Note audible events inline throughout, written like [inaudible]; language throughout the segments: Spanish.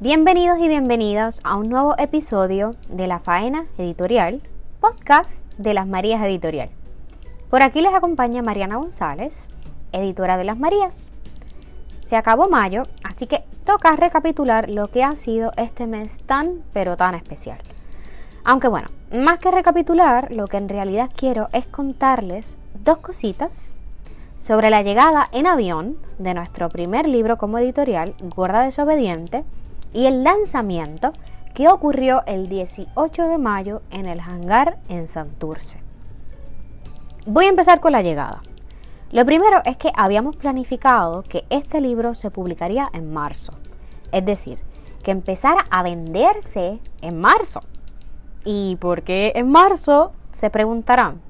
Bienvenidos y bienvenidas a un nuevo episodio de La Faena Editorial, podcast de Las Marías Editorial. Por aquí les acompaña Mariana González, editora de Las Marías. Se acabó mayo, así que toca recapitular lo que ha sido este mes tan pero tan especial. Aunque bueno, más que recapitular, lo que en realidad quiero es contarles dos cositas sobre la llegada en avión de nuestro primer libro como editorial, Gorda Desobediente, y el lanzamiento que ocurrió el 18 de mayo en el hangar en Santurce. Voy a empezar con la llegada. Lo primero es que habíamos planificado que este libro se publicaría en marzo, es decir, que empezara a venderse en marzo. ¿Y por qué en marzo? Se preguntarán.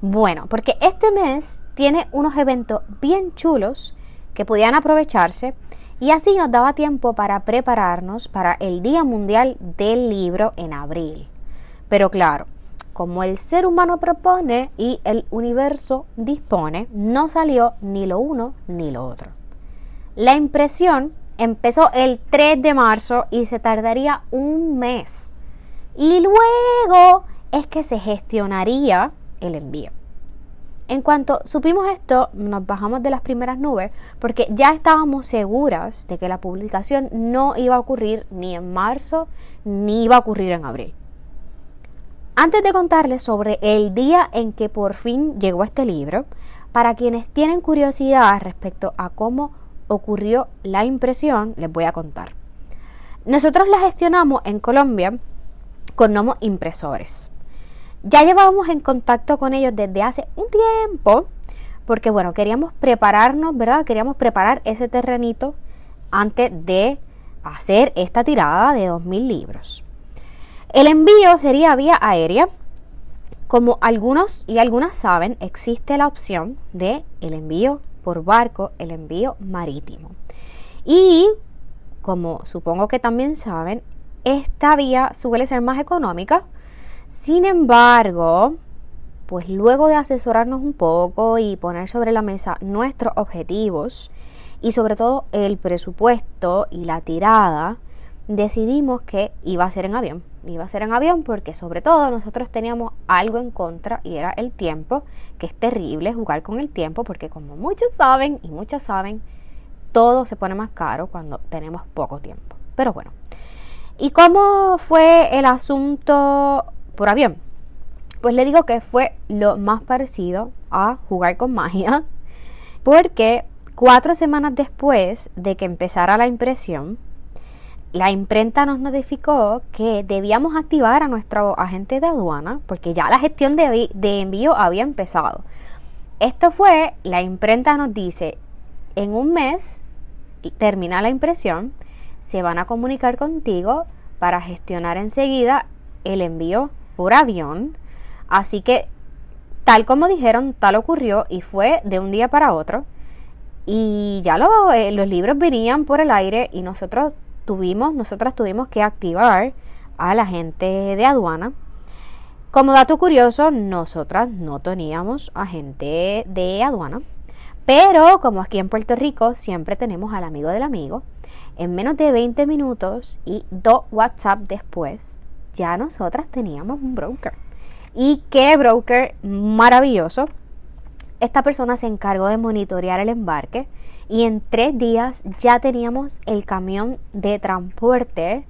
Bueno, porque este mes tiene unos eventos bien chulos que podían aprovecharse y así nos daba tiempo para prepararnos para el Día Mundial del Libro en abril. Pero claro, como el ser humano propone y el universo dispone, no salió ni lo uno ni lo otro. La impresión empezó el 3 de marzo y se tardaría un mes. Y luego es que se gestionaría el envío. En cuanto supimos esto, nos bajamos de las primeras nubes porque ya estábamos seguras de que la publicación no iba a ocurrir ni en marzo ni iba a ocurrir en abril. Antes de contarles sobre el día en que por fin llegó este libro, para quienes tienen curiosidad respecto a cómo ocurrió la impresión, les voy a contar. Nosotros la gestionamos en Colombia con Nomo Impresores. Ya llevábamos en contacto con ellos desde hace un tiempo, porque bueno, queríamos prepararnos, ¿verdad? Queríamos preparar ese terrenito antes de hacer esta tirada de 2.000 libros. El envío sería vía aérea. Como algunos y algunas saben, existe la opción de el envío por barco, el envío marítimo. Y como supongo que también saben, esta vía suele ser más económica sin embargo, pues luego de asesorarnos un poco y poner sobre la mesa nuestros objetivos y sobre todo el presupuesto y la tirada, decidimos que iba a ser en avión. Iba a ser en avión porque sobre todo nosotros teníamos algo en contra y era el tiempo, que es terrible jugar con el tiempo porque como muchos saben y muchas saben, todo se pone más caro cuando tenemos poco tiempo. Pero bueno, ¿y cómo fue el asunto por avión. Pues le digo que fue lo más parecido a jugar con magia, porque cuatro semanas después de que empezara la impresión, la imprenta nos notificó que debíamos activar a nuestro agente de aduana, porque ya la gestión de, envío había empezado. Esto fue, la imprenta nos dice, en un mes termina la impresión, se van a comunicar contigo para gestionar enseguida el envío por avión. Así que, tal como dijeron, tal ocurrió y fue de un día para otro. Y ya eh, los libros venían por el aire y nosotros tuvimos, nosotras tuvimos que activar a la gente de aduana. Como dato curioso, nosotras no teníamos agente de aduana, pero como aquí en Puerto Rico siempre tenemos al amigo del amigo, en menos de 20 minutos y dos WhatsApp después, ya nosotras teníamos un broker. Y qué broker maravilloso. Esta persona se encargó de monitorear el embarque y en tres días ya teníamos el camión de transporte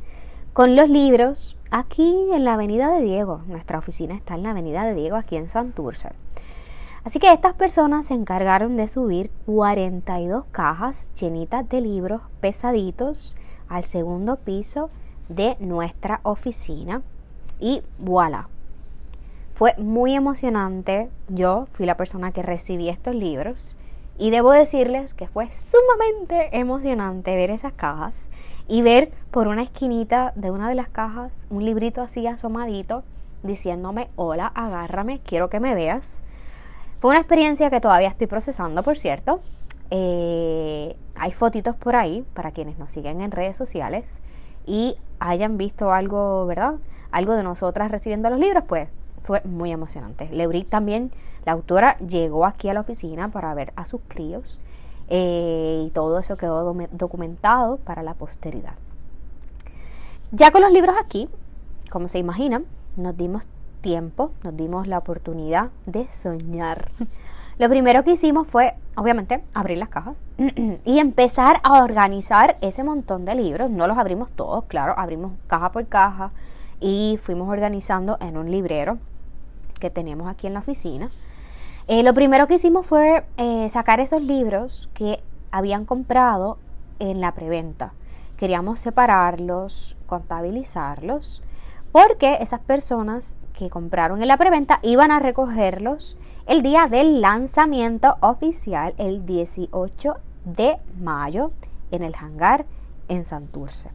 con los libros aquí en la Avenida de Diego. Nuestra oficina está en la Avenida de Diego, aquí en Santurce. Así que estas personas se encargaron de subir 42 cajas llenitas de libros pesaditos al segundo piso de nuestra oficina y voilà. Fue muy emocionante. Yo fui la persona que recibí estos libros y debo decirles que fue sumamente emocionante ver esas cajas y ver por una esquinita de una de las cajas un librito así asomadito diciéndome, hola, agárrame, quiero que me veas. Fue una experiencia que todavía estoy procesando, por cierto. Eh, hay fotitos por ahí para quienes nos siguen en redes sociales y hayan visto algo, ¿verdad? Algo de nosotras recibiendo los libros, pues fue muy emocionante. Leuric también, la autora, llegó aquí a la oficina para ver a sus críos eh, y todo eso quedó documentado para la posteridad. Ya con los libros aquí, como se imaginan, nos dimos tiempo, nos dimos la oportunidad de soñar. [laughs] Lo primero que hicimos fue, obviamente, abrir las cajas [clears throat] y empezar a organizar ese montón de libros. No los abrimos todos, claro, abrimos caja por caja y fuimos organizando en un librero que tenemos aquí en la oficina. Eh, lo primero que hicimos fue eh, sacar esos libros que habían comprado en la preventa. Queríamos separarlos, contabilizarlos, porque esas personas que compraron en la preventa iban a recogerlos el día del lanzamiento oficial, el 18 de mayo, en el hangar en Santurce.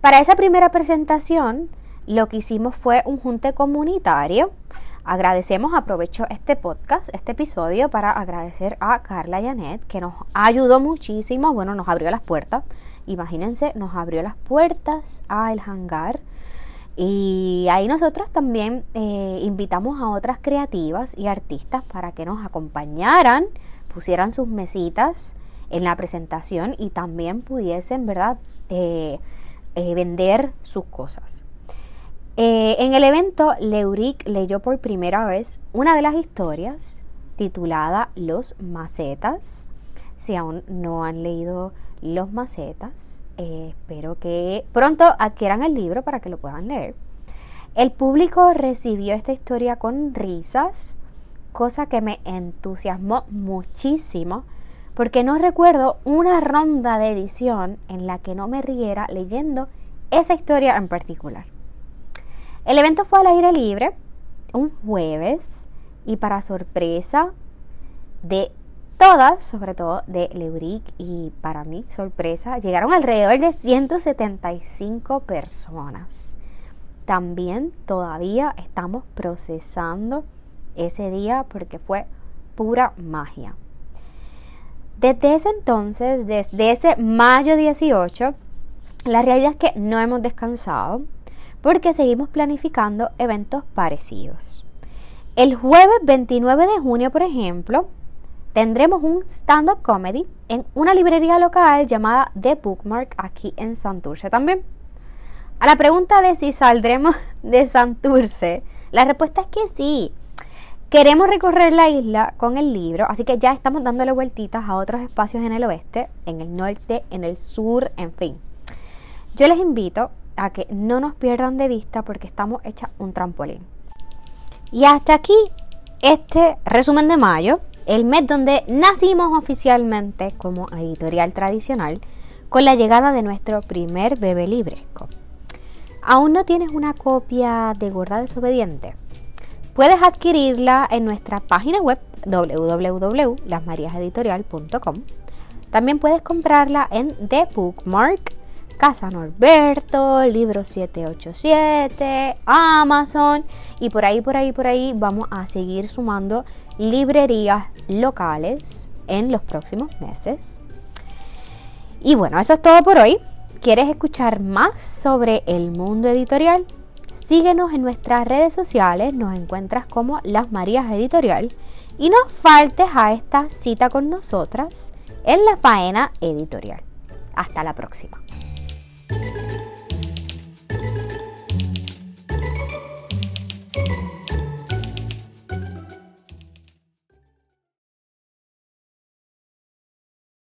Para esa primera presentación, lo que hicimos fue un junte comunitario. Agradecemos, aprovecho este podcast, este episodio, para agradecer a Carla Janet, que nos ayudó muchísimo, bueno, nos abrió las puertas. Imagínense, nos abrió las puertas al hangar y ahí nosotros también eh, invitamos a otras creativas y artistas para que nos acompañaran, pusieran sus mesitas en la presentación y también pudiesen, ¿verdad?, eh, eh, vender sus cosas. en el evento, Leuric leyó por primera vez una de las historias titulada Los Macetas. Si aún no han leído Los Macetas, espero que pronto adquieran el libro para que lo puedan leer. El público recibió esta historia con risas, cosa que me entusiasmó muchísimo, porque no recuerdo una ronda de edición en la que no me riera leyendo esa historia en particular. El evento fue al aire libre, un jueves, y para sorpresa de todas, sobre todo de Leuric y para mí, sorpresa, llegaron alrededor de 175 personas. También todavía estamos procesando ese día porque fue pura magia. Desde ese entonces, desde ese mayo 18, la realidad es que no hemos descansado porque seguimos planificando eventos parecidos. El jueves 29 de junio, por ejemplo, tendremos un stand-up comedy en una librería local llamada The Bookmark aquí en Santurce también. A la pregunta de si saldremos [laughs] de Santurce, la respuesta es que sí. Queremos recorrer la isla con el libro, así que ya estamos dándole vueltitas a otros espacios en el oeste, en el norte, en el sur, en fin. Yo les invito a que no nos pierdan de vista porque estamos hechas un trampolín. Y hasta aquí este resumen de mayo el mes donde nacimos oficialmente como editorial tradicional con la llegada de nuestro primer bebé libresco. ¿Aún no tienes una copia de Gorda Desobediente? Puedes adquirirla en nuestra página web www.lasmariaseditorial.com. También puedes comprarla en The Bookmark, Casa Norberto, Libro 787, Amazon y por ahí, por ahí, por ahí vamos a seguir sumando librerías locales en los próximos meses. Y bueno, eso es todo por hoy. ¿Quieres escuchar más sobre el mundo editorial? Síguenos en nuestras redes sociales, nos encuentras como Las Marías Editorial y no faltes a esta cita con nosotras en la faena editorial. Hasta la próxima.